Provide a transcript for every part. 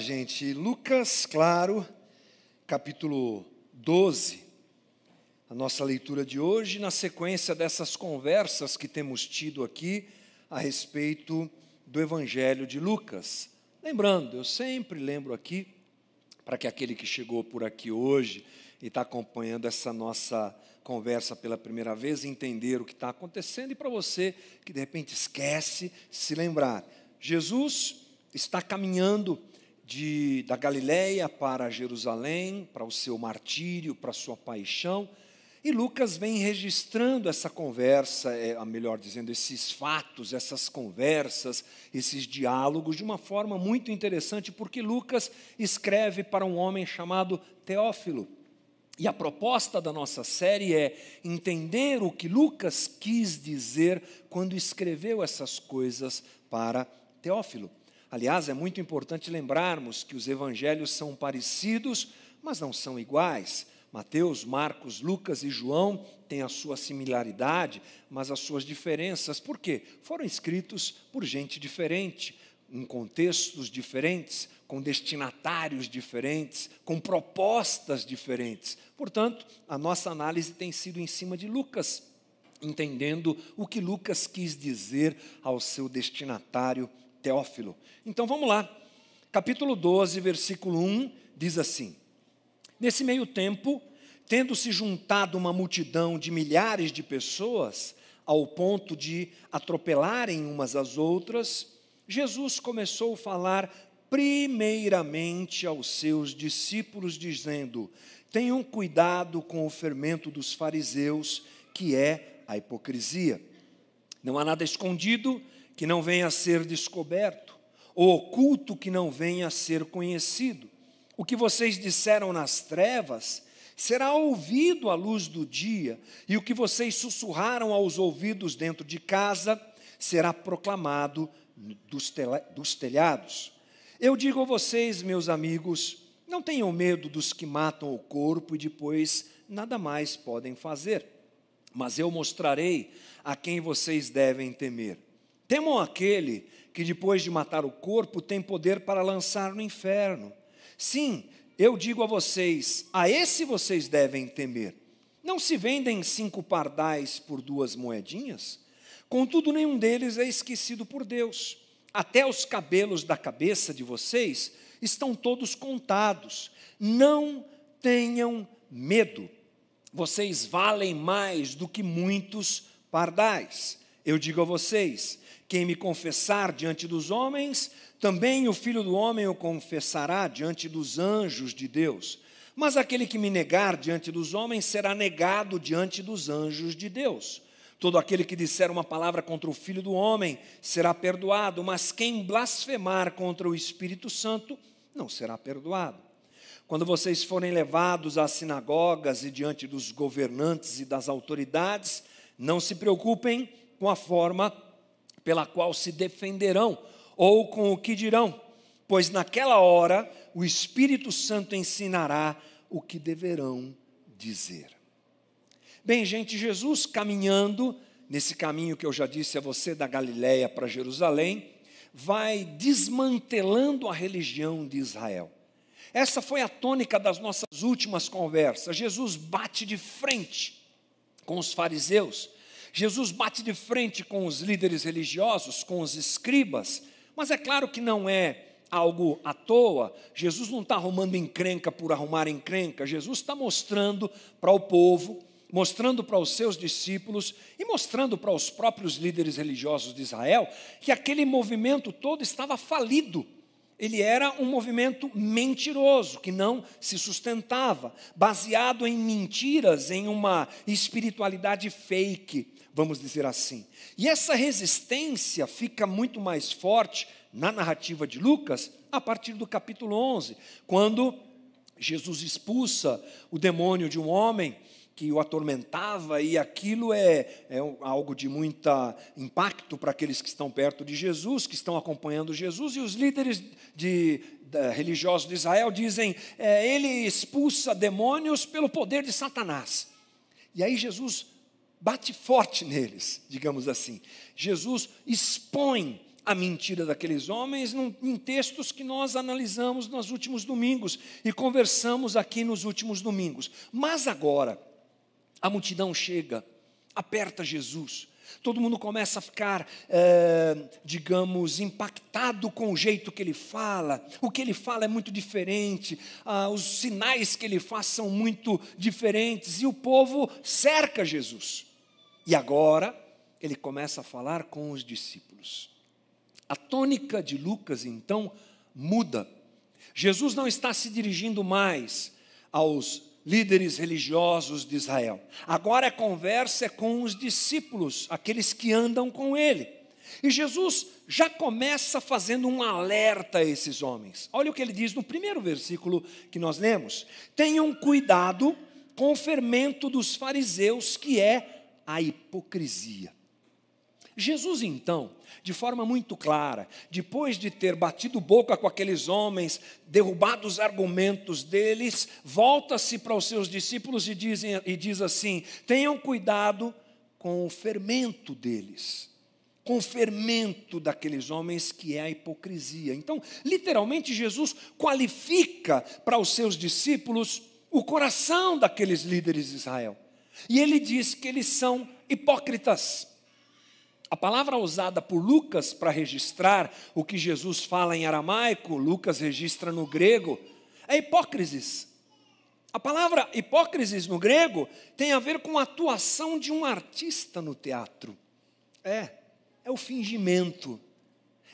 Gente. Lucas, claro, capítulo 12. A nossa leitura de hoje, na sequência dessas conversas que temos tido aqui a respeito do Evangelho de Lucas. Lembrando, eu sempre lembro aqui, para que aquele que chegou por aqui hoje e está acompanhando essa nossa conversa pela primeira vez, entender o que está acontecendo, e para você que de repente esquece, se lembrar. Jesus está caminhando de, da Galiléia para Jerusalém, para o seu martírio, para a sua paixão. E Lucas vem registrando essa conversa, é, melhor dizendo, esses fatos, essas conversas, esses diálogos, de uma forma muito interessante, porque Lucas escreve para um homem chamado Teófilo. E a proposta da nossa série é entender o que Lucas quis dizer quando escreveu essas coisas para Teófilo. Aliás, é muito importante lembrarmos que os evangelhos são parecidos, mas não são iguais. Mateus, Marcos, Lucas e João têm a sua similaridade, mas as suas diferenças. Por quê? Foram escritos por gente diferente, em contextos diferentes, com destinatários diferentes, com propostas diferentes. Portanto, a nossa análise tem sido em cima de Lucas, entendendo o que Lucas quis dizer ao seu destinatário Teófilo. Então vamos lá. Capítulo 12, versículo 1 diz assim: Nesse meio tempo, tendo se juntado uma multidão de milhares de pessoas, ao ponto de atropelarem umas às outras, Jesus começou a falar primeiramente aos seus discípulos, dizendo: Tenham cuidado com o fermento dos fariseus, que é a hipocrisia. Não há nada escondido que não venha a ser descoberto, ou oculto que não venha a ser conhecido. O que vocês disseram nas trevas será ouvido à luz do dia, e o que vocês sussurraram aos ouvidos dentro de casa será proclamado dos, dos telhados. Eu digo a vocês, meus amigos, não tenham medo dos que matam o corpo e depois nada mais podem fazer, mas eu mostrarei a quem vocês devem temer. Temam aquele que, depois de matar o corpo, tem poder para lançar no inferno. Sim, eu digo a vocês: a esse vocês devem temer. Não se vendem cinco pardais por duas moedinhas? Contudo, nenhum deles é esquecido por Deus. Até os cabelos da cabeça de vocês estão todos contados. Não tenham medo. Vocês valem mais do que muitos pardais. Eu digo a vocês: quem me confessar diante dos homens, também o filho do homem o confessará diante dos anjos de Deus. Mas aquele que me negar diante dos homens será negado diante dos anjos de Deus. Todo aquele que disser uma palavra contra o filho do homem será perdoado, mas quem blasfemar contra o Espírito Santo não será perdoado. Quando vocês forem levados às sinagogas e diante dos governantes e das autoridades, não se preocupem com a forma pela qual se defenderão, ou com o que dirão, pois naquela hora o Espírito Santo ensinará o que deverão dizer. Bem, gente, Jesus caminhando nesse caminho que eu já disse a você da Galiléia para Jerusalém, vai desmantelando a religião de Israel. Essa foi a tônica das nossas últimas conversas. Jesus bate de frente com os fariseus, Jesus bate de frente com os líderes religiosos, com os escribas, mas é claro que não é algo à toa. Jesus não está arrumando encrenca por arrumar encrenca, Jesus está mostrando para o povo, mostrando para os seus discípulos e mostrando para os próprios líderes religiosos de Israel que aquele movimento todo estava falido. Ele era um movimento mentiroso, que não se sustentava, baseado em mentiras, em uma espiritualidade fake vamos dizer assim. E essa resistência fica muito mais forte na narrativa de Lucas a partir do capítulo 11, quando Jesus expulsa o demônio de um homem que o atormentava, e aquilo é, é algo de muito impacto para aqueles que estão perto de Jesus, que estão acompanhando Jesus, e os líderes de, religiosos de Israel dizem: é, ele expulsa demônios pelo poder de Satanás. E aí Jesus bate forte neles, digamos assim. Jesus expõe a mentira daqueles homens em textos que nós analisamos nos últimos domingos e conversamos aqui nos últimos domingos. Mas agora, a multidão chega, aperta Jesus, todo mundo começa a ficar, é, digamos, impactado com o jeito que ele fala, o que ele fala é muito diferente, ah, os sinais que ele faz são muito diferentes, e o povo cerca Jesus. E agora, ele começa a falar com os discípulos. A tônica de Lucas, então, muda. Jesus não está se dirigindo mais aos líderes religiosos de Israel. Agora a conversa é com os discípulos, aqueles que andam com ele. E Jesus já começa fazendo um alerta a esses homens. Olha o que ele diz no primeiro versículo que nós lemos: Tenham cuidado com o fermento dos fariseus, que é a hipocrisia. Jesus, então, de forma muito clara, depois de ter batido boca com aqueles homens, derrubado os argumentos deles, volta-se para os seus discípulos e, dizem, e diz assim: tenham cuidado com o fermento deles com o fermento daqueles homens que é a hipocrisia. Então, literalmente, Jesus qualifica para os seus discípulos o coração daqueles líderes de Israel. E ele diz que eles são hipócritas. A palavra usada por Lucas para registrar o que Jesus fala em aramaico, Lucas registra no grego, é hipócrisis. A palavra hipócrisis no grego tem a ver com a atuação de um artista no teatro. É, é o fingimento,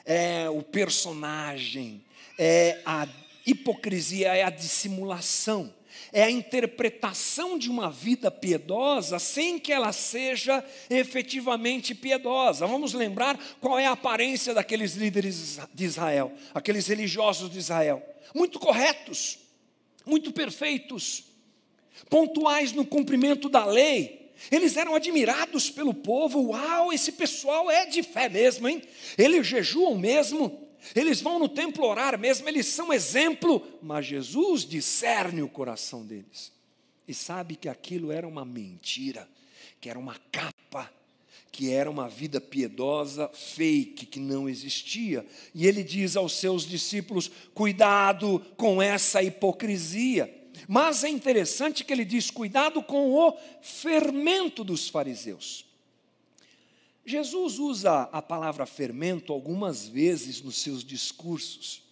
é o personagem, é a hipocrisia, é a dissimulação é a interpretação de uma vida piedosa sem que ela seja efetivamente piedosa. Vamos lembrar qual é a aparência daqueles líderes de Israel, aqueles religiosos de Israel. Muito corretos, muito perfeitos, pontuais no cumprimento da lei. Eles eram admirados pelo povo. Uau, esse pessoal é de fé mesmo, hein? Eles jejuam mesmo eles vão no templo orar mesmo, eles são exemplo, mas Jesus discerne o coração deles e sabe que aquilo era uma mentira, que era uma capa, que era uma vida piedosa fake, que não existia. E ele diz aos seus discípulos: cuidado com essa hipocrisia. Mas é interessante que ele diz: cuidado com o fermento dos fariseus. Jesus usa a palavra fermento algumas vezes nos seus discursos.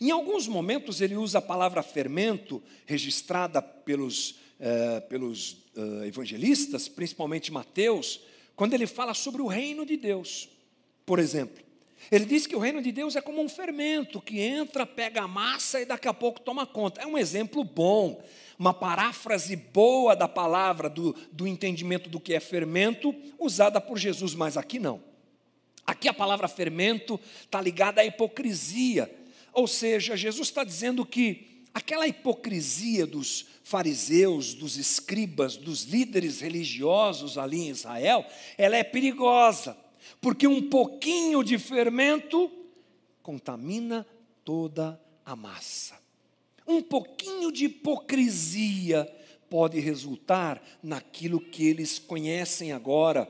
Em alguns momentos ele usa a palavra fermento, registrada pelos, eh, pelos eh, evangelistas, principalmente Mateus, quando ele fala sobre o reino de Deus. Por exemplo, ele diz que o reino de Deus é como um fermento que entra, pega a massa e daqui a pouco toma conta. É um exemplo bom, uma paráfrase boa da palavra, do, do entendimento do que é fermento, usada por Jesus, mas aqui não. Aqui a palavra fermento está ligada à hipocrisia, ou seja, Jesus está dizendo que aquela hipocrisia dos fariseus, dos escribas, dos líderes religiosos ali em Israel, ela é perigosa porque um pouquinho de fermento contamina toda a massa. Um pouquinho de hipocrisia pode resultar naquilo que eles conhecem agora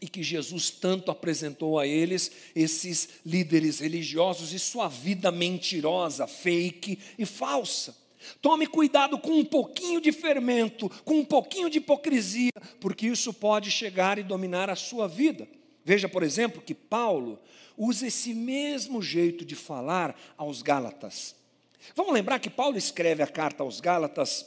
e que Jesus tanto apresentou a eles, esses líderes religiosos, e sua vida mentirosa, fake e falsa. Tome cuidado com um pouquinho de fermento, com um pouquinho de hipocrisia, porque isso pode chegar e dominar a sua vida. Veja, por exemplo, que Paulo usa esse mesmo jeito de falar aos Gálatas. Vamos lembrar que Paulo escreve a carta aos Gálatas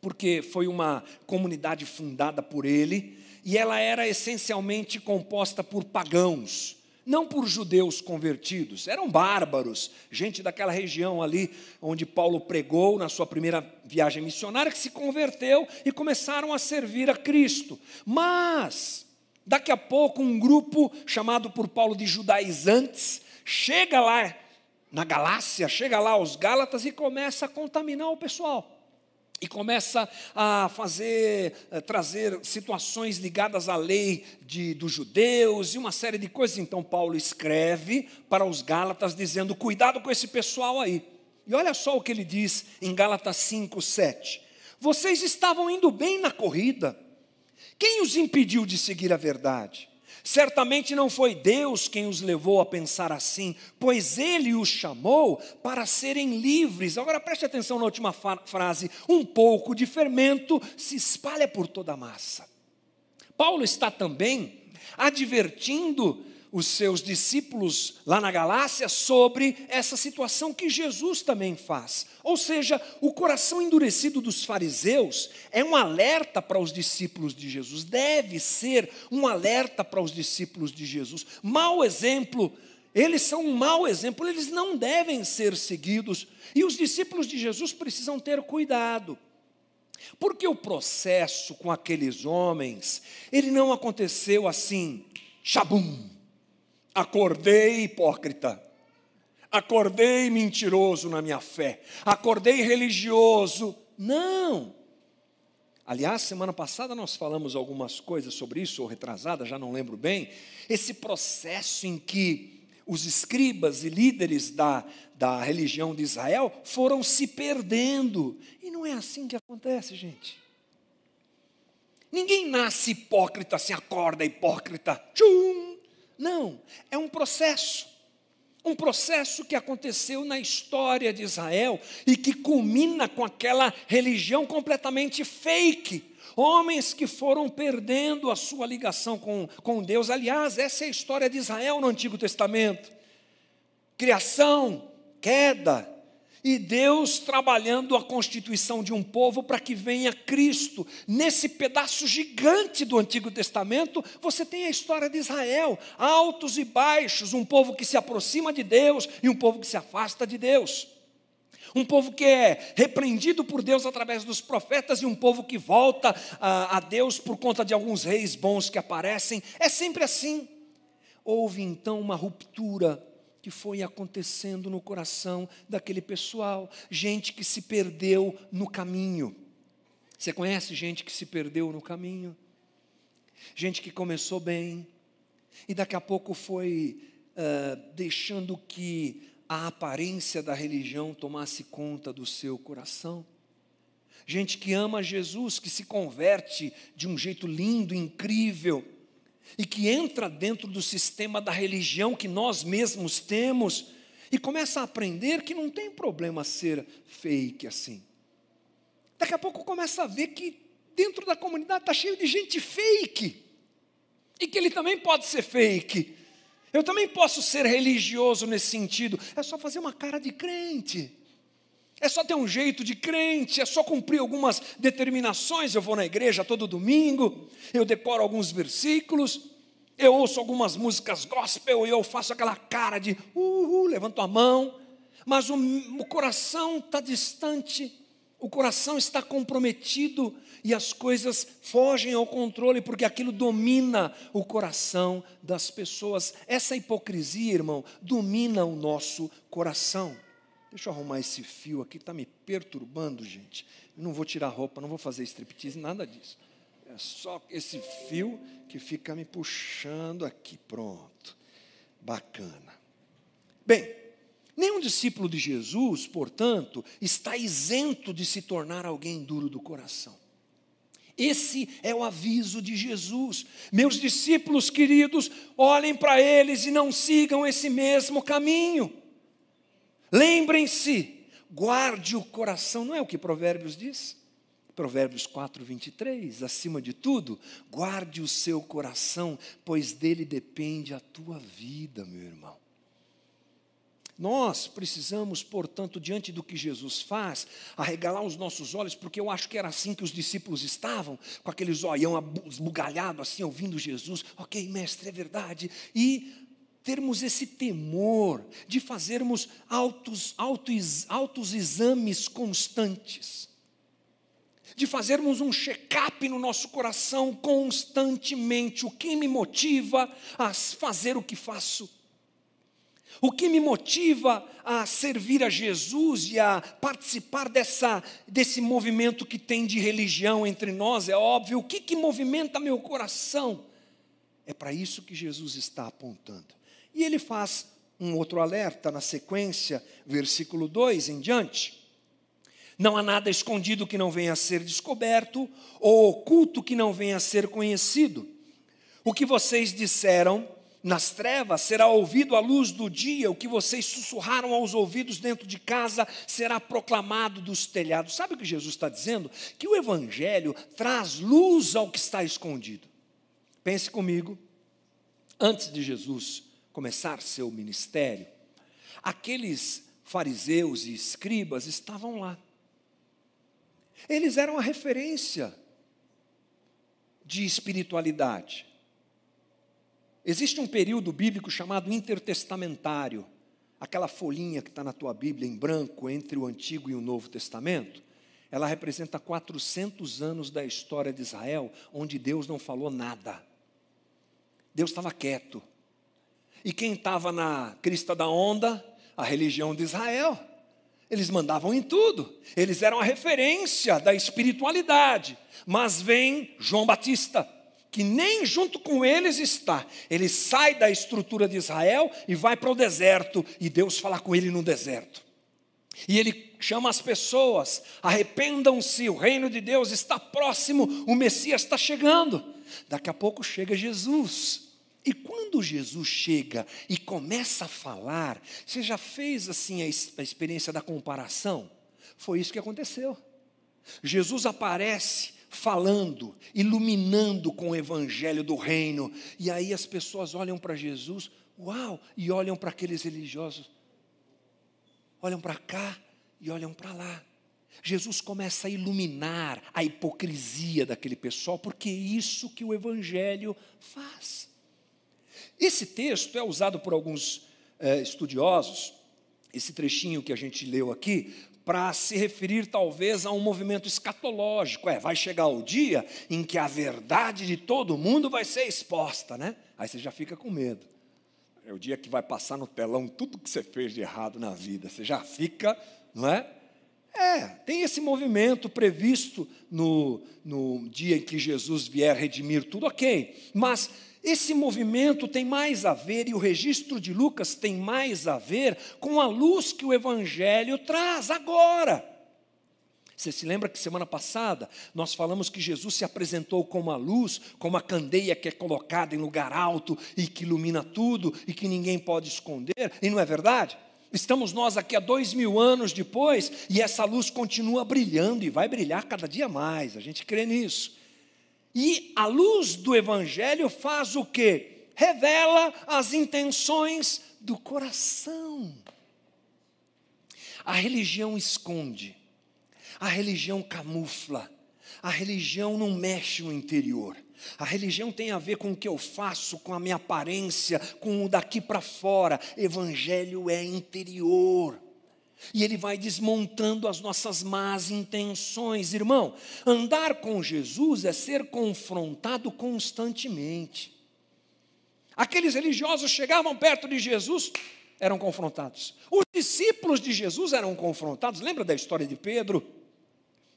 porque foi uma comunidade fundada por ele e ela era essencialmente composta por pagãos, não por judeus convertidos, eram bárbaros, gente daquela região ali onde Paulo pregou na sua primeira viagem missionária que se converteu e começaram a servir a Cristo. Mas Daqui a pouco, um grupo chamado por Paulo de judaizantes chega lá na Galácia, chega lá aos Gálatas e começa a contaminar o pessoal. E começa a fazer, a eh, trazer situações ligadas à lei de, dos judeus e uma série de coisas. Então, Paulo escreve para os Gálatas dizendo: cuidado com esse pessoal aí. E olha só o que ele diz em Gálatas 5, 7. Vocês estavam indo bem na corrida quem os impediu de seguir a verdade? Certamente não foi Deus quem os levou a pensar assim, pois Ele os chamou para serem livres. Agora preste atenção na última frase: um pouco de fermento se espalha por toda a massa. Paulo está também advertindo os seus discípulos lá na Galácia sobre essa situação que Jesus também faz. Ou seja, o coração endurecido dos fariseus é um alerta para os discípulos de Jesus, deve ser um alerta para os discípulos de Jesus. Mau exemplo, eles são um mau exemplo, eles não devem ser seguidos. E os discípulos de Jesus precisam ter cuidado. Porque o processo com aqueles homens, ele não aconteceu assim, chabum Acordei hipócrita, acordei mentiroso na minha fé, acordei religioso. Não. Aliás, semana passada nós falamos algumas coisas sobre isso, ou retrasada, já não lembro bem. Esse processo em que os escribas e líderes da, da religião de Israel foram se perdendo. E não é assim que acontece, gente. Ninguém nasce hipócrita, se acorda hipócrita. Tchum! Não, é um processo. Um processo que aconteceu na história de Israel e que culmina com aquela religião completamente fake. Homens que foram perdendo a sua ligação com, com Deus. Aliás, essa é a história de Israel no Antigo Testamento: criação, queda, e Deus trabalhando a constituição de um povo para que venha Cristo. Nesse pedaço gigante do Antigo Testamento, você tem a história de Israel, altos e baixos, um povo que se aproxima de Deus e um povo que se afasta de Deus. Um povo que é repreendido por Deus através dos profetas e um povo que volta a, a Deus por conta de alguns reis bons que aparecem. É sempre assim. Houve então uma ruptura que foi acontecendo no coração daquele pessoal, gente que se perdeu no caminho. Você conhece gente que se perdeu no caminho? Gente que começou bem e daqui a pouco foi uh, deixando que a aparência da religião tomasse conta do seu coração. Gente que ama Jesus, que se converte de um jeito lindo, incrível, e que entra dentro do sistema da religião que nós mesmos temos e começa a aprender que não tem problema ser fake assim. Daqui a pouco começa a ver que dentro da comunidade está cheio de gente fake e que ele também pode ser fake. Eu também posso ser religioso nesse sentido. É só fazer uma cara de crente. É só ter um jeito de crente, é só cumprir algumas determinações. Eu vou na igreja todo domingo, eu decoro alguns versículos, eu ouço algumas músicas gospel e eu faço aquela cara de uhul, levanto a mão, mas o, o coração está distante, o coração está comprometido e as coisas fogem ao controle porque aquilo domina o coração das pessoas. Essa hipocrisia, irmão, domina o nosso coração. Deixa eu arrumar esse fio aqui, está me perturbando, gente. Eu não vou tirar roupa, não vou fazer striptease, nada disso. É só esse fio que fica me puxando aqui. Pronto. Bacana. Bem, nenhum discípulo de Jesus, portanto, está isento de se tornar alguém duro do coração. Esse é o aviso de Jesus. Meus discípulos queridos, olhem para eles e não sigam esse mesmo caminho. Lembrem-se, guarde o coração, não é o que Provérbios diz? Provérbios 4, 23, acima de tudo, guarde o seu coração, pois dele depende a tua vida, meu irmão. Nós precisamos, portanto, diante do que Jesus faz, arregalar os nossos olhos, porque eu acho que era assim que os discípulos estavam, com aquele zoião esbugalhado, assim, ouvindo Jesus. Ok, mestre, é verdade. E termos esse temor de fazermos autos, autos, autos exames constantes, de fazermos um check-up no nosso coração constantemente. O que me motiva a fazer o que faço? O que me motiva a servir a Jesus e a participar dessa, desse movimento que tem de religião entre nós, é óbvio. O que, que movimenta meu coração? É para isso que Jesus está apontando. E ele faz um outro alerta na sequência, versículo 2 em diante. Não há nada escondido que não venha a ser descoberto, ou oculto que não venha a ser conhecido. O que vocês disseram nas trevas será ouvido à luz do dia, o que vocês sussurraram aos ouvidos dentro de casa será proclamado dos telhados. Sabe o que Jesus está dizendo? Que o Evangelho traz luz ao que está escondido. Pense comigo, antes de Jesus começar seu ministério, aqueles fariseus e escribas estavam lá. Eles eram a referência de espiritualidade. Existe um período bíblico chamado intertestamentário, aquela folhinha que está na tua Bíblia em branco entre o Antigo e o Novo Testamento. Ela representa 400 anos da história de Israel, onde Deus não falou nada. Deus estava quieto. E quem estava na crista da onda? A religião de Israel. Eles mandavam em tudo, eles eram a referência da espiritualidade. Mas vem João Batista que nem junto com eles está. Ele sai da estrutura de Israel e vai para o deserto, e Deus fala com ele no deserto. E ele chama as pessoas: arrependam-se, o reino de Deus está próximo, o Messias está chegando. Daqui a pouco chega Jesus. E quando Jesus chega e começa a falar, você já fez assim a experiência da comparação? Foi isso que aconteceu. Jesus aparece falando, iluminando com o evangelho do reino. E aí as pessoas olham para Jesus, uau, e olham para aqueles religiosos. Olham para cá e olham para lá. Jesus começa a iluminar a hipocrisia daquele pessoal, porque é isso que o evangelho faz. Esse texto é usado por alguns é, estudiosos, esse trechinho que a gente leu aqui, para se referir talvez a um movimento escatológico. É, vai chegar o dia em que a verdade de todo mundo vai ser exposta, né? Aí você já fica com medo. É o dia que vai passar no telão tudo que você fez de errado na vida. Você já fica, não é? É, tem esse movimento previsto no, no dia em que Jesus vier redimir tudo, ok. Mas esse movimento tem mais a ver, e o registro de Lucas tem mais a ver com a luz que o Evangelho traz agora. Você se lembra que semana passada nós falamos que Jesus se apresentou como a luz, como a candeia que é colocada em lugar alto e que ilumina tudo e que ninguém pode esconder, e não é verdade? Estamos nós aqui há dois mil anos depois e essa luz continua brilhando e vai brilhar cada dia mais, a gente crê nisso. E a luz do Evangelho faz o que? Revela as intenções do coração. A religião esconde, a religião camufla, a religião não mexe no interior. A religião tem a ver com o que eu faço, com a minha aparência, com o daqui para fora. Evangelho é interior. E ele vai desmontando as nossas más intenções. Irmão, andar com Jesus é ser confrontado constantemente. Aqueles religiosos chegavam perto de Jesus, eram confrontados. Os discípulos de Jesus eram confrontados. Lembra da história de Pedro?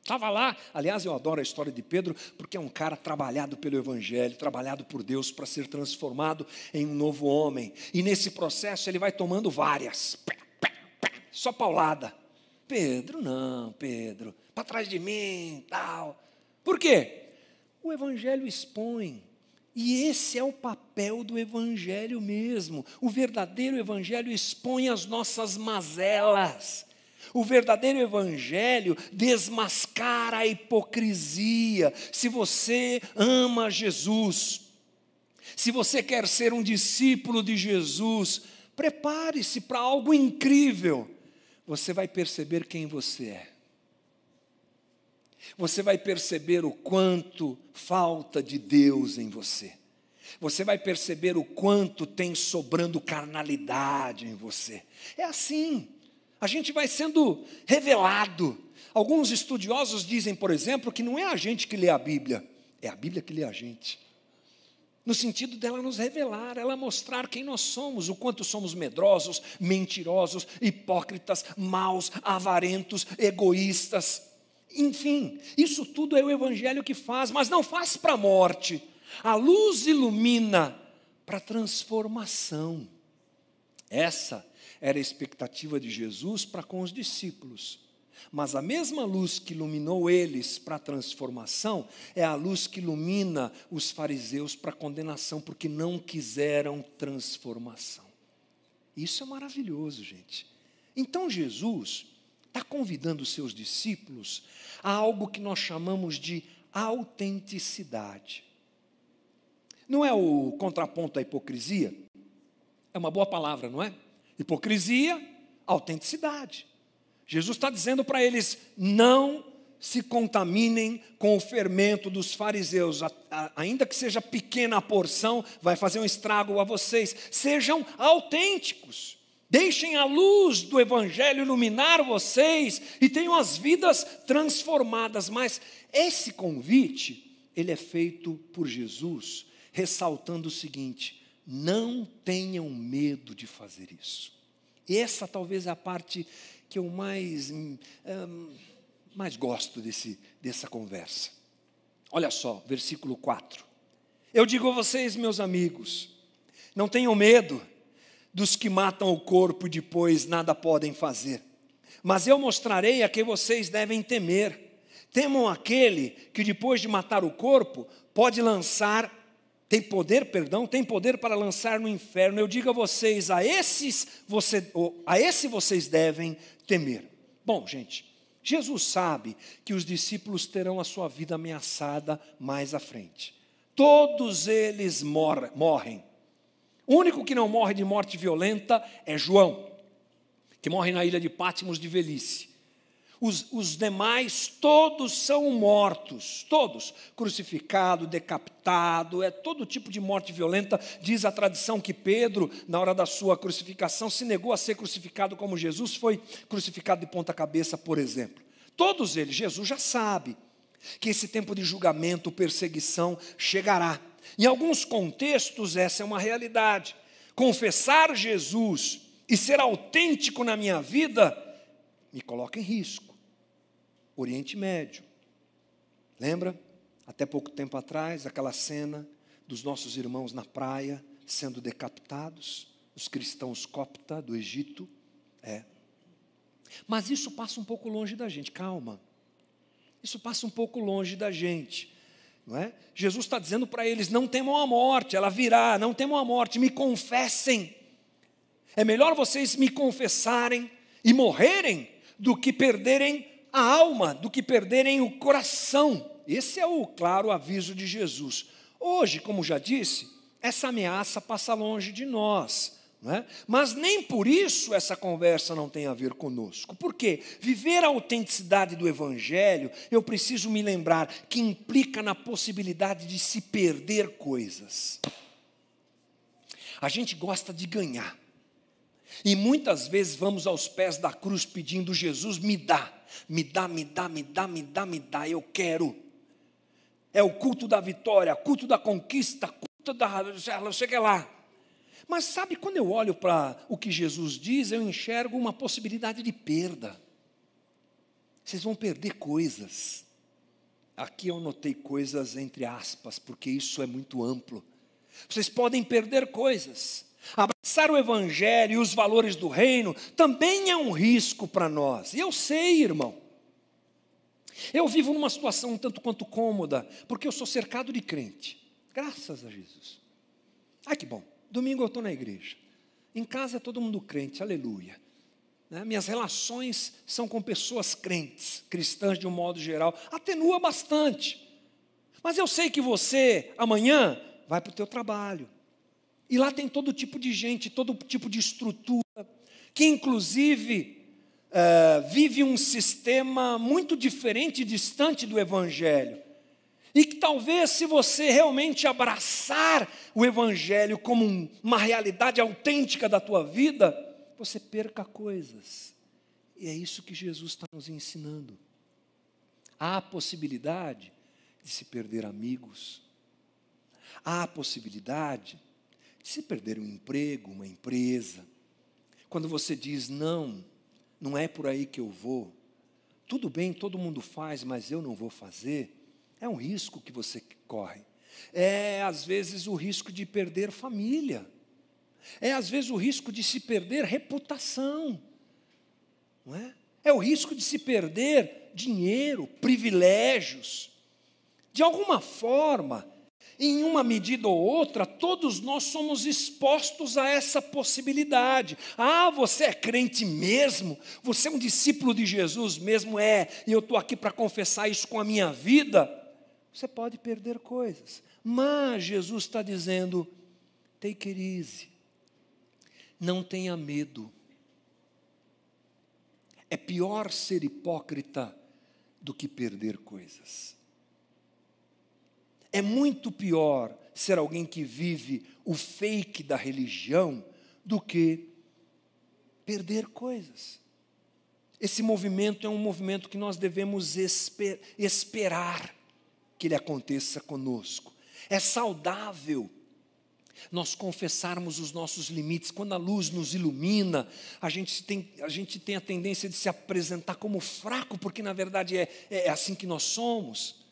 Estava lá, aliás, eu adoro a história de Pedro, porque é um cara trabalhado pelo Evangelho, trabalhado por Deus para ser transformado em um novo homem. E nesse processo ele vai tomando várias só paulada. Pedro, não, Pedro, para trás de mim, tal. Por quê? O Evangelho expõe. E esse é o papel do Evangelho mesmo. O verdadeiro Evangelho expõe as nossas mazelas. O verdadeiro Evangelho desmascara a hipocrisia. Se você ama Jesus, se você quer ser um discípulo de Jesus, prepare-se para algo incrível você vai perceber quem você é. Você vai perceber o quanto falta de Deus em você. Você vai perceber o quanto tem sobrando carnalidade em você. É assim. A gente vai sendo revelado. Alguns estudiosos dizem, por exemplo, que não é a gente que lê a Bíblia, é a Bíblia que lê a gente no sentido dela nos revelar, ela mostrar quem nós somos, o quanto somos medrosos, mentirosos, hipócritas, maus, avarentos, egoístas. Enfim, isso tudo é o Evangelho que faz, mas não faz para a morte. A luz ilumina para a transformação. Essa era a expectativa de Jesus para com os discípulos. Mas a mesma luz que iluminou eles para a transformação é a luz que ilumina os fariseus para a condenação, porque não quiseram transformação. Isso é maravilhoso, gente. Então Jesus está convidando os seus discípulos a algo que nós chamamos de autenticidade. Não é o contraponto à hipocrisia? É uma boa palavra, não é? Hipocrisia, autenticidade. Jesus está dizendo para eles: não se contaminem com o fermento dos fariseus, ainda que seja pequena a porção, vai fazer um estrago a vocês. Sejam autênticos. Deixem a luz do Evangelho iluminar vocês e tenham as vidas transformadas. Mas esse convite, ele é feito por Jesus, ressaltando o seguinte: não tenham medo de fazer isso. Essa talvez é a parte que eu mais, hum, mais gosto desse, dessa conversa. Olha só, versículo 4. Eu digo a vocês, meus amigos, não tenham medo dos que matam o corpo e depois nada podem fazer. Mas eu mostrarei a quem vocês devem temer. Temam aquele que depois de matar o corpo pode lançar tem poder, perdão, tem poder para lançar no inferno. Eu digo a vocês, a esses você, a esse vocês devem temer. Bom, gente, Jesus sabe que os discípulos terão a sua vida ameaçada mais à frente. Todos eles morrem. O único que não morre de morte violenta é João, que morre na ilha de Pátimos de velhice. Os, os demais, todos são mortos, todos, crucificado, decapitado, é todo tipo de morte violenta. Diz a tradição que Pedro, na hora da sua crucificação, se negou a ser crucificado como Jesus foi crucificado de ponta-cabeça, por exemplo. Todos eles, Jesus já sabe que esse tempo de julgamento, perseguição chegará. Em alguns contextos, essa é uma realidade. Confessar Jesus e ser autêntico na minha vida me coloca em risco. Oriente Médio. Lembra? Até pouco tempo atrás, aquela cena dos nossos irmãos na praia sendo decapitados, os cristãos copta do Egito. É. Mas isso passa um pouco longe da gente, calma. Isso passa um pouco longe da gente. Não é? Jesus está dizendo para eles: não temam a morte, ela virá, não temam a morte, me confessem. É melhor vocês me confessarem e morrerem do que perderem a alma, do que perderem o coração. Esse é o claro aviso de Jesus. Hoje, como já disse, essa ameaça passa longe de nós. É? Mas nem por isso essa conversa não tem a ver conosco. Porque viver a autenticidade do Evangelho, eu preciso me lembrar que implica na possibilidade de se perder coisas. A gente gosta de ganhar. E muitas vezes vamos aos pés da cruz pedindo: Jesus, me dá, me dá, me dá, me dá, me dá, me dá, eu quero. É o culto da vitória, culto da conquista, culto da. Chega lá. Mas sabe, quando eu olho para o que Jesus diz, eu enxergo uma possibilidade de perda. Vocês vão perder coisas. Aqui eu notei coisas entre aspas, porque isso é muito amplo. Vocês podem perder coisas. Abraçar o Evangelho e os valores do reino também é um risco para nós. E eu sei, irmão. Eu vivo numa situação um tanto quanto cômoda, porque eu sou cercado de crente. Graças a Jesus. Ai que bom. Domingo eu estou na igreja. Em casa é todo mundo crente, aleluia. Né? Minhas relações são com pessoas crentes, cristãs de um modo geral. Atenua bastante. Mas eu sei que você, amanhã, vai para o teu trabalho, e lá tem todo tipo de gente, todo tipo de estrutura, que inclusive é, vive um sistema muito diferente e distante do Evangelho. E que talvez, se você realmente abraçar o Evangelho como um, uma realidade autêntica da tua vida, você perca coisas. E é isso que Jesus está nos ensinando. Há a possibilidade de se perder amigos, há a possibilidade se perder um emprego, uma empresa, quando você diz não, não é por aí que eu vou, tudo bem, todo mundo faz, mas eu não vou fazer, é um risco que você corre. É às vezes o risco de perder família, é às vezes o risco de se perder reputação, não é? é o risco de se perder dinheiro, privilégios. De alguma forma, em uma medida ou outra, todos nós somos expostos a essa possibilidade. Ah, você é crente mesmo? Você é um discípulo de Jesus mesmo? É, e eu estou aqui para confessar isso com a minha vida. Você pode perder coisas, mas Jesus está dizendo: take it easy, não tenha medo. É pior ser hipócrita do que perder coisas. É muito pior ser alguém que vive o fake da religião do que perder coisas. Esse movimento é um movimento que nós devemos esper esperar que ele aconteça conosco. É saudável nós confessarmos os nossos limites. Quando a luz nos ilumina, a gente tem a, gente tem a tendência de se apresentar como fraco, porque na verdade é, é assim que nós somos.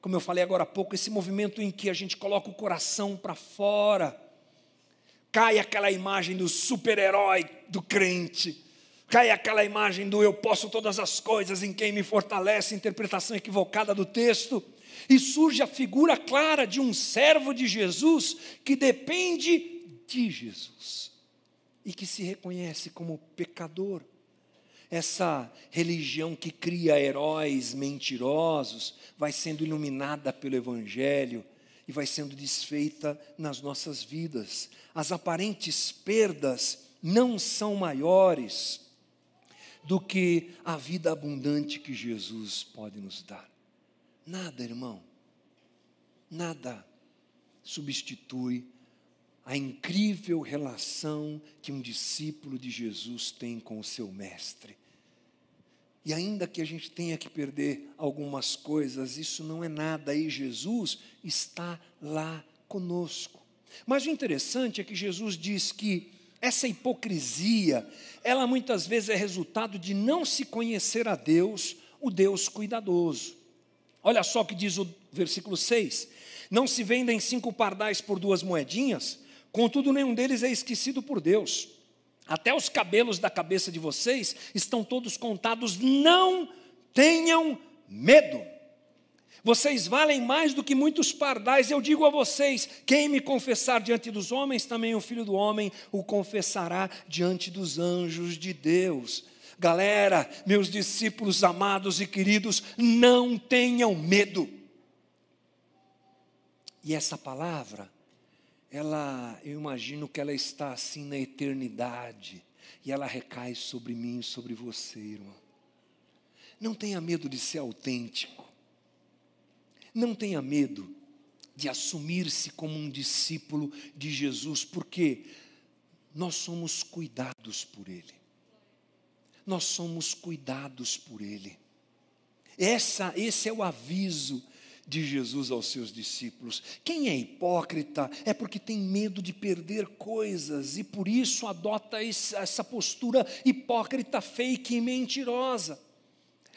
Como eu falei agora há pouco, esse movimento em que a gente coloca o coração para fora, cai aquela imagem do super-herói do crente, cai aquela imagem do eu posso todas as coisas em quem me fortalece, interpretação equivocada do texto, e surge a figura clara de um servo de Jesus que depende de Jesus e que se reconhece como pecador essa religião que cria heróis mentirosos vai sendo iluminada pelo Evangelho e vai sendo desfeita nas nossas vidas. As aparentes perdas não são maiores do que a vida abundante que Jesus pode nos dar. Nada, irmão, nada substitui a incrível relação que um discípulo de Jesus tem com o seu mestre. E ainda que a gente tenha que perder algumas coisas, isso não é nada, e Jesus está lá conosco. Mas o interessante é que Jesus diz que essa hipocrisia, ela muitas vezes é resultado de não se conhecer a Deus, o Deus cuidadoso. Olha só o que diz o versículo 6: Não se vendem cinco pardais por duas moedinhas, contudo nenhum deles é esquecido por Deus. Até os cabelos da cabeça de vocês estão todos contados. Não tenham medo. Vocês valem mais do que muitos pardais. Eu digo a vocês: quem me confessar diante dos homens, também o filho do homem o confessará diante dos anjos de Deus. Galera, meus discípulos amados e queridos, não tenham medo. E essa palavra ela, eu imagino que ela está assim na eternidade e ela recai sobre mim e sobre você, irmão. Não tenha medo de ser autêntico. Não tenha medo de assumir-se como um discípulo de Jesus, porque nós somos cuidados por Ele. Nós somos cuidados por Ele. Essa, esse é o aviso de Jesus aos seus discípulos. Quem é hipócrita é porque tem medo de perder coisas e por isso adota essa postura hipócrita, fake e mentirosa.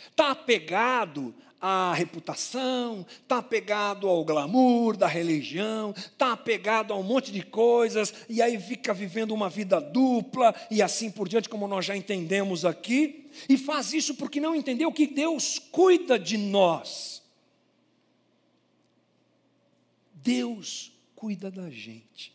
Está apegado à reputação, está apegado ao glamour da religião, está apegado a um monte de coisas, e aí fica vivendo uma vida dupla e assim por diante, como nós já entendemos aqui, e faz isso porque não entendeu que Deus cuida de nós. Deus cuida da gente.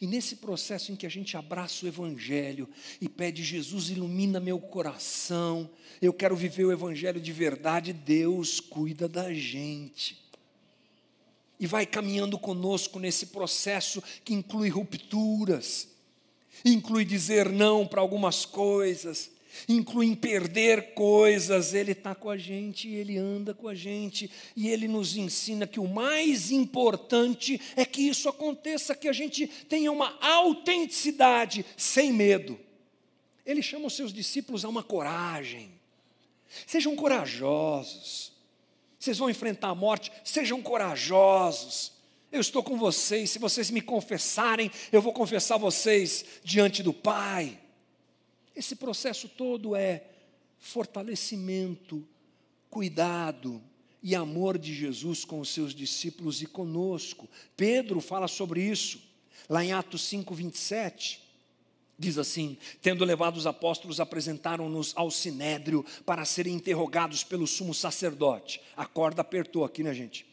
E nesse processo em que a gente abraça o Evangelho e pede, Jesus, ilumina meu coração, eu quero viver o Evangelho de verdade, Deus cuida da gente. E vai caminhando conosco nesse processo que inclui rupturas, inclui dizer não para algumas coisas, inclui perder coisas, Ele está com a gente, Ele anda com a gente, e Ele nos ensina que o mais importante é que isso aconteça, que a gente tenha uma autenticidade sem medo. Ele chama os seus discípulos a uma coragem, sejam corajosos, vocês vão enfrentar a morte, sejam corajosos. Eu estou com vocês, se vocês me confessarem, eu vou confessar vocês diante do Pai. Esse processo todo é fortalecimento, cuidado e amor de Jesus com os seus discípulos e conosco. Pedro fala sobre isso, lá em Atos 5, 27. Diz assim: tendo levado os apóstolos, apresentaram-nos ao sinédrio para serem interrogados pelo sumo sacerdote. A corda apertou aqui, né, gente?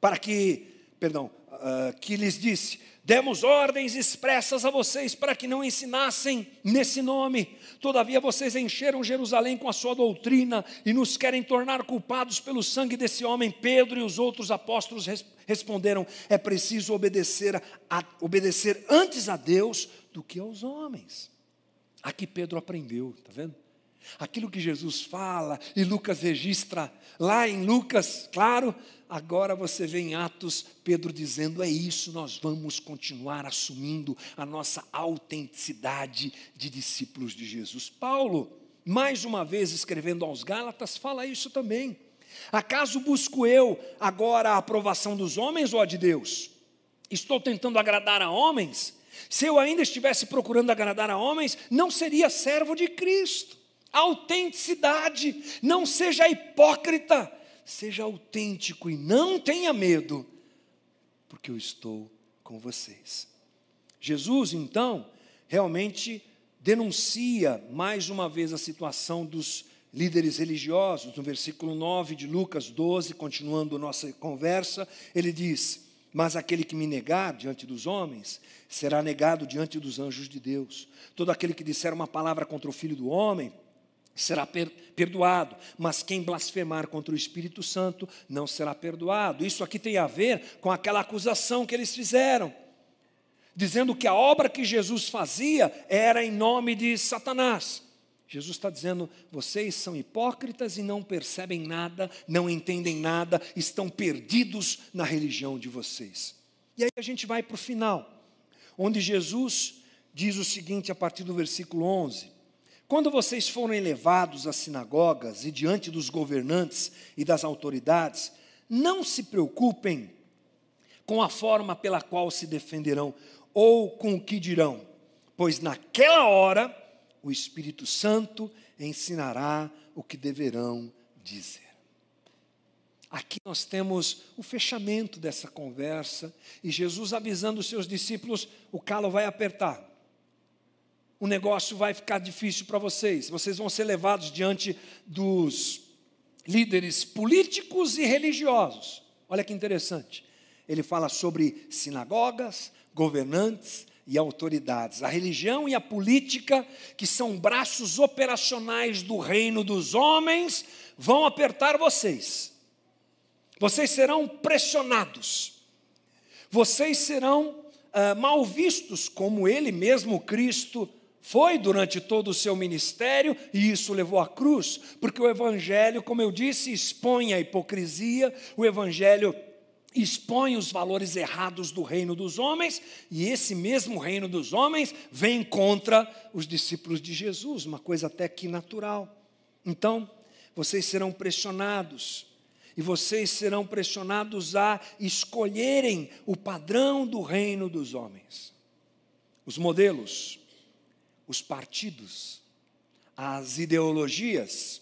Para que, perdão, uh, que lhes disse: Demos ordens expressas a vocês para que não ensinassem nesse nome. Todavia vocês encheram Jerusalém com a sua doutrina e nos querem tornar culpados pelo sangue desse homem. Pedro e os outros apóstolos responderam: É preciso obedecer, a, obedecer antes a Deus do que aos homens. Aqui Pedro aprendeu, está vendo? Aquilo que Jesus fala e Lucas registra lá em Lucas, claro, agora você vê em Atos Pedro dizendo: é isso, nós vamos continuar assumindo a nossa autenticidade de discípulos de Jesus. Paulo, mais uma vez escrevendo aos Gálatas, fala isso também. Acaso busco eu agora a aprovação dos homens ou a de Deus? Estou tentando agradar a homens? Se eu ainda estivesse procurando agradar a homens, não seria servo de Cristo. Autenticidade, não seja hipócrita, seja autêntico e não tenha medo, porque eu estou com vocês. Jesus, então, realmente denuncia mais uma vez a situação dos líderes religiosos. No versículo 9 de Lucas 12, continuando nossa conversa, ele diz: mas aquele que me negar diante dos homens, será negado diante dos anjos de Deus. Todo aquele que disser uma palavra contra o Filho do Homem, será per perdoado, mas quem blasfemar contra o Espírito Santo não será perdoado. Isso aqui tem a ver com aquela acusação que eles fizeram, dizendo que a obra que Jesus fazia era em nome de Satanás. Jesus está dizendo: vocês são hipócritas e não percebem nada, não entendem nada, estão perdidos na religião de vocês. E aí a gente vai para o final, onde Jesus diz o seguinte a partir do versículo 11: Quando vocês forem levados às sinagogas e diante dos governantes e das autoridades, não se preocupem com a forma pela qual se defenderão ou com o que dirão, pois naquela hora o Espírito Santo ensinará o que deverão dizer. Aqui nós temos o fechamento dessa conversa e Jesus avisando os seus discípulos: o calo vai apertar, o negócio vai ficar difícil para vocês, vocês vão ser levados diante dos líderes políticos e religiosos. Olha que interessante. Ele fala sobre sinagogas, governantes, e autoridades. A religião e a política, que são braços operacionais do reino dos homens, vão apertar vocês. Vocês serão pressionados. Vocês serão ah, mal vistos, como ele mesmo, Cristo, foi durante todo o seu ministério, e isso levou à cruz, porque o Evangelho, como eu disse, expõe a hipocrisia, o Evangelho expõe os valores errados do reino dos homens, e esse mesmo reino dos homens vem contra os discípulos de Jesus, uma coisa até que natural. Então, vocês serão pressionados, e vocês serão pressionados a escolherem o padrão do reino dos homens. Os modelos, os partidos, as ideologias,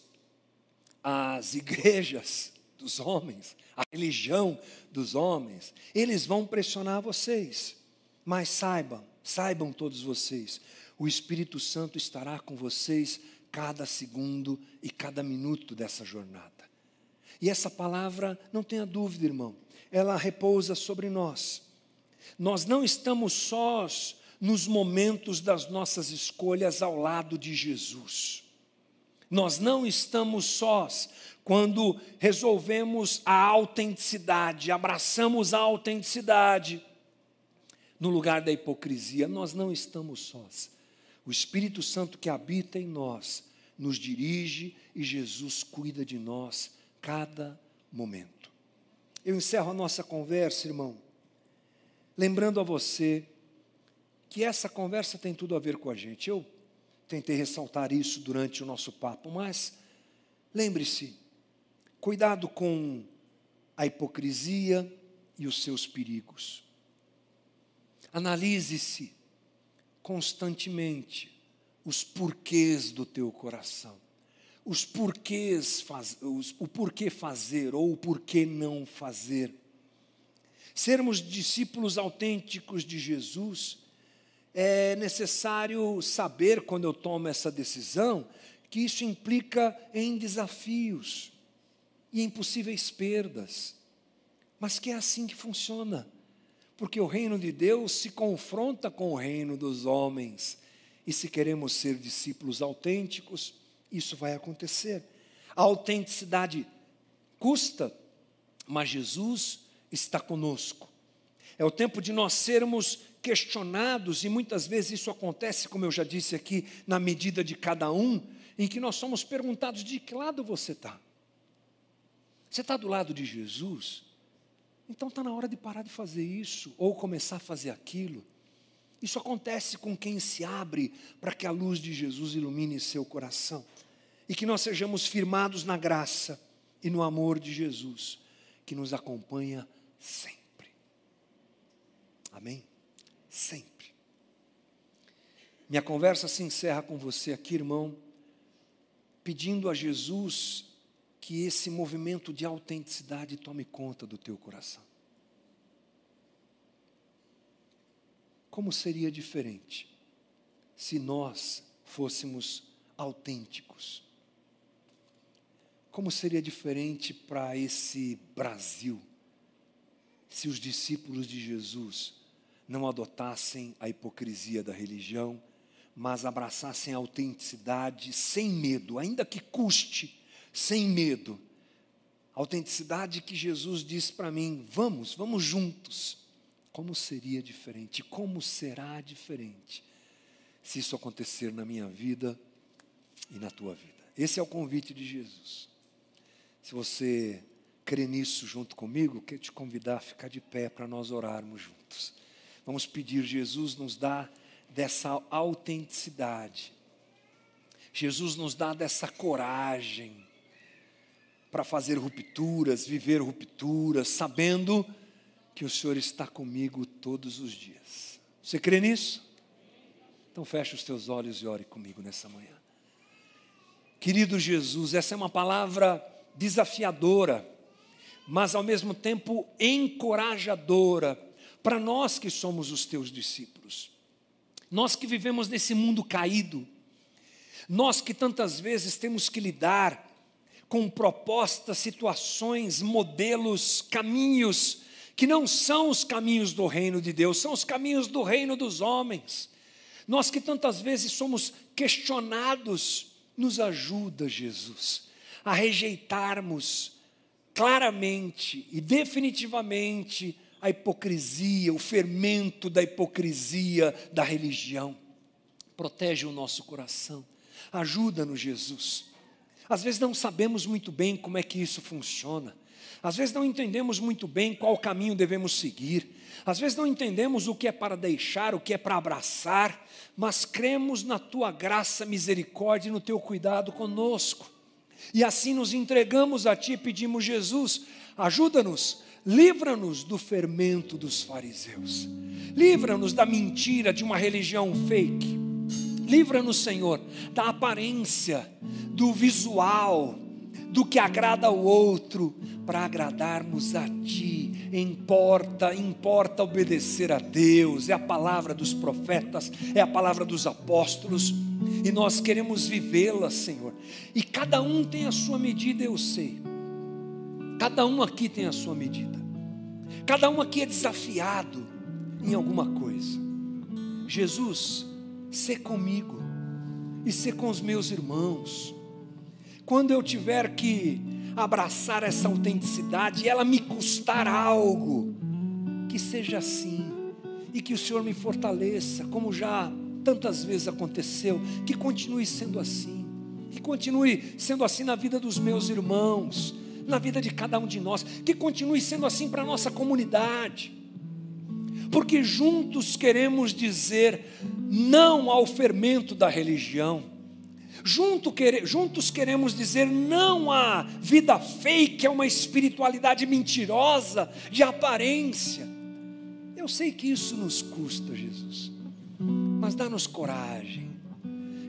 as igrejas dos homens, a religião dos homens, eles vão pressionar vocês. Mas saibam, saibam todos vocês, o Espírito Santo estará com vocês cada segundo e cada minuto dessa jornada. E essa palavra, não tenha dúvida, irmão, ela repousa sobre nós. Nós não estamos sós nos momentos das nossas escolhas ao lado de Jesus. Nós não estamos sós quando resolvemos a autenticidade, abraçamos a autenticidade, no lugar da hipocrisia, nós não estamos sós. O Espírito Santo que habita em nós nos dirige e Jesus cuida de nós cada momento. Eu encerro a nossa conversa, irmão, lembrando a você que essa conversa tem tudo a ver com a gente. Eu tentei ressaltar isso durante o nosso papo, mas lembre-se, Cuidado com a hipocrisia e os seus perigos. Analise-se constantemente os porquês do teu coração. Os porquês, faz, os, o porquê fazer ou o porquê não fazer. Sermos discípulos autênticos de Jesus é necessário saber, quando eu tomo essa decisão, que isso implica em desafios e em possíveis perdas, mas que é assim que funciona, porque o reino de Deus se confronta com o reino dos homens, e se queremos ser discípulos autênticos, isso vai acontecer. A autenticidade custa, mas Jesus está conosco. É o tempo de nós sermos questionados, e muitas vezes isso acontece, como eu já disse aqui, na medida de cada um, em que nós somos perguntados: de que lado você está? Você está do lado de Jesus? Então está na hora de parar de fazer isso, ou começar a fazer aquilo. Isso acontece com quem se abre para que a luz de Jesus ilumine seu coração e que nós sejamos firmados na graça e no amor de Jesus, que nos acompanha sempre. Amém? Sempre. Minha conversa se encerra com você aqui, irmão, pedindo a Jesus que esse movimento de autenticidade tome conta do teu coração. Como seria diferente se nós fôssemos autênticos? Como seria diferente para esse Brasil se os discípulos de Jesus não adotassem a hipocrisia da religião, mas abraçassem a autenticidade sem medo, ainda que custe, sem medo. Autenticidade que Jesus disse para mim: vamos, vamos juntos. Como seria diferente? Como será diferente se isso acontecer na minha vida e na tua vida? Esse é o convite de Jesus. Se você crê nisso junto comigo, quero te convidar a ficar de pé para nós orarmos juntos. Vamos pedir, Jesus nos dá dessa autenticidade. Jesus nos dá dessa coragem para fazer rupturas, viver rupturas, sabendo que o Senhor está comigo todos os dias. Você crê nisso? Então feche os teus olhos e ore comigo nessa manhã. Querido Jesus, essa é uma palavra desafiadora, mas ao mesmo tempo encorajadora para nós que somos os teus discípulos. Nós que vivemos nesse mundo caído, nós que tantas vezes temos que lidar com propostas, situações, modelos, caminhos que não são os caminhos do reino de Deus, são os caminhos do reino dos homens. Nós que tantas vezes somos questionados, nos ajuda, Jesus, a rejeitarmos claramente e definitivamente a hipocrisia, o fermento da hipocrisia da religião. Protege o nosso coração. Ajuda-nos, Jesus. Às vezes não sabemos muito bem como é que isso funciona. Às vezes não entendemos muito bem qual caminho devemos seguir. Às vezes não entendemos o que é para deixar, o que é para abraçar, mas cremos na tua graça, misericórdia e no teu cuidado conosco. E assim nos entregamos a Ti e pedimos, Jesus, ajuda-nos, livra-nos do fermento dos fariseus, livra-nos da mentira de uma religião fake, livra-nos, Senhor, da aparência, do visual, do que agrada ao outro, para agradarmos a Ti. Importa, importa obedecer a Deus, é a palavra dos profetas, é a palavra dos apóstolos e nós queremos vivê-la, Senhor. E cada um tem a sua medida, eu sei. Cada um aqui tem a sua medida. Cada um aqui é desafiado em alguma coisa. Jesus, ser comigo e ser com os meus irmãos. Quando eu tiver que abraçar essa autenticidade e ela me custar algo, que seja assim e que o Senhor me fortaleça, como já tantas vezes aconteceu, que continue sendo assim, que continue sendo assim na vida dos meus irmãos, na vida de cada um de nós, que continue sendo assim para a nossa comunidade, porque juntos queremos dizer não ao fermento da religião, Junto, juntos queremos dizer não à vida fake, é uma espiritualidade mentirosa, de aparência. Eu sei que isso nos custa, Jesus mas dá-nos coragem,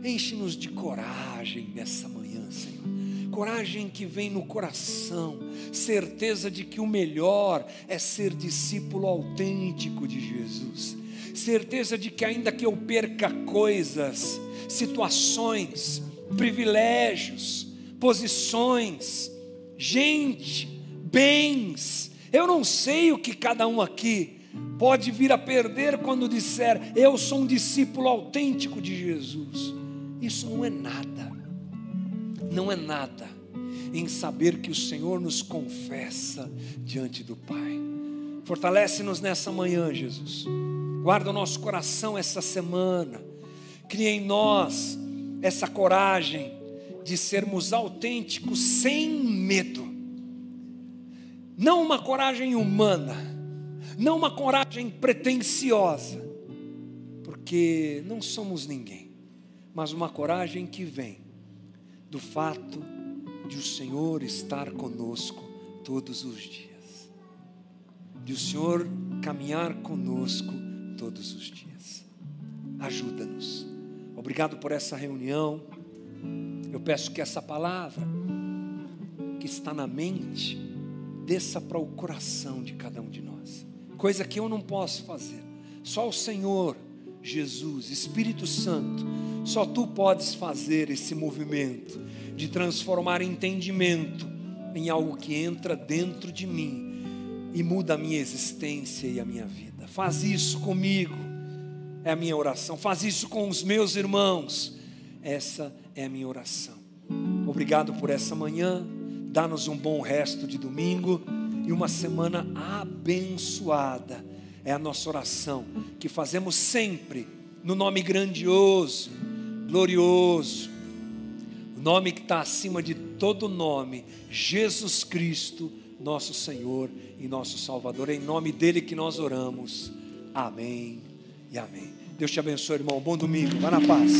enche-nos de coragem nessa manhã, Senhor. Coragem que vem no coração, certeza de que o melhor é ser discípulo autêntico de Jesus certeza de que, ainda que eu perca coisas, situações, privilégios, posições, gente, bens, eu não sei o que cada um aqui pode vir a perder quando disser: Eu sou um discípulo autêntico de Jesus. Isso não é nada, não é nada em saber que o Senhor nos confessa diante do Pai. Fortalece-nos nessa manhã, Jesus. Guarda o nosso coração essa semana. Cria em nós essa coragem de sermos autênticos sem medo. Não uma coragem humana, não uma coragem pretensiosa, porque não somos ninguém, mas uma coragem que vem do fato de o Senhor estar conosco todos os dias, de o Senhor caminhar conosco todos os dias. Ajuda-nos. Obrigado por essa reunião. Eu peço que essa palavra que está na mente desça para o coração de cada um de nós. Coisa que eu não posso fazer. Só o Senhor, Jesus, Espírito Santo, só tu podes fazer esse movimento de transformar entendimento em algo que entra dentro de mim e muda a minha existência e a minha vida. Faz isso comigo é a minha oração. Faz isso com os meus irmãos. Essa é a minha oração. Obrigado por essa manhã. Dá-nos um bom resto de domingo e uma semana abençoada. É a nossa oração que fazemos sempre no nome grandioso, glorioso, o nome que está acima de todo nome, Jesus Cristo, nosso Senhor e nosso Salvador. É em nome dele que nós oramos. Amém e amém. Deus te abençoe, irmão. Bom domingo. Vá na paz.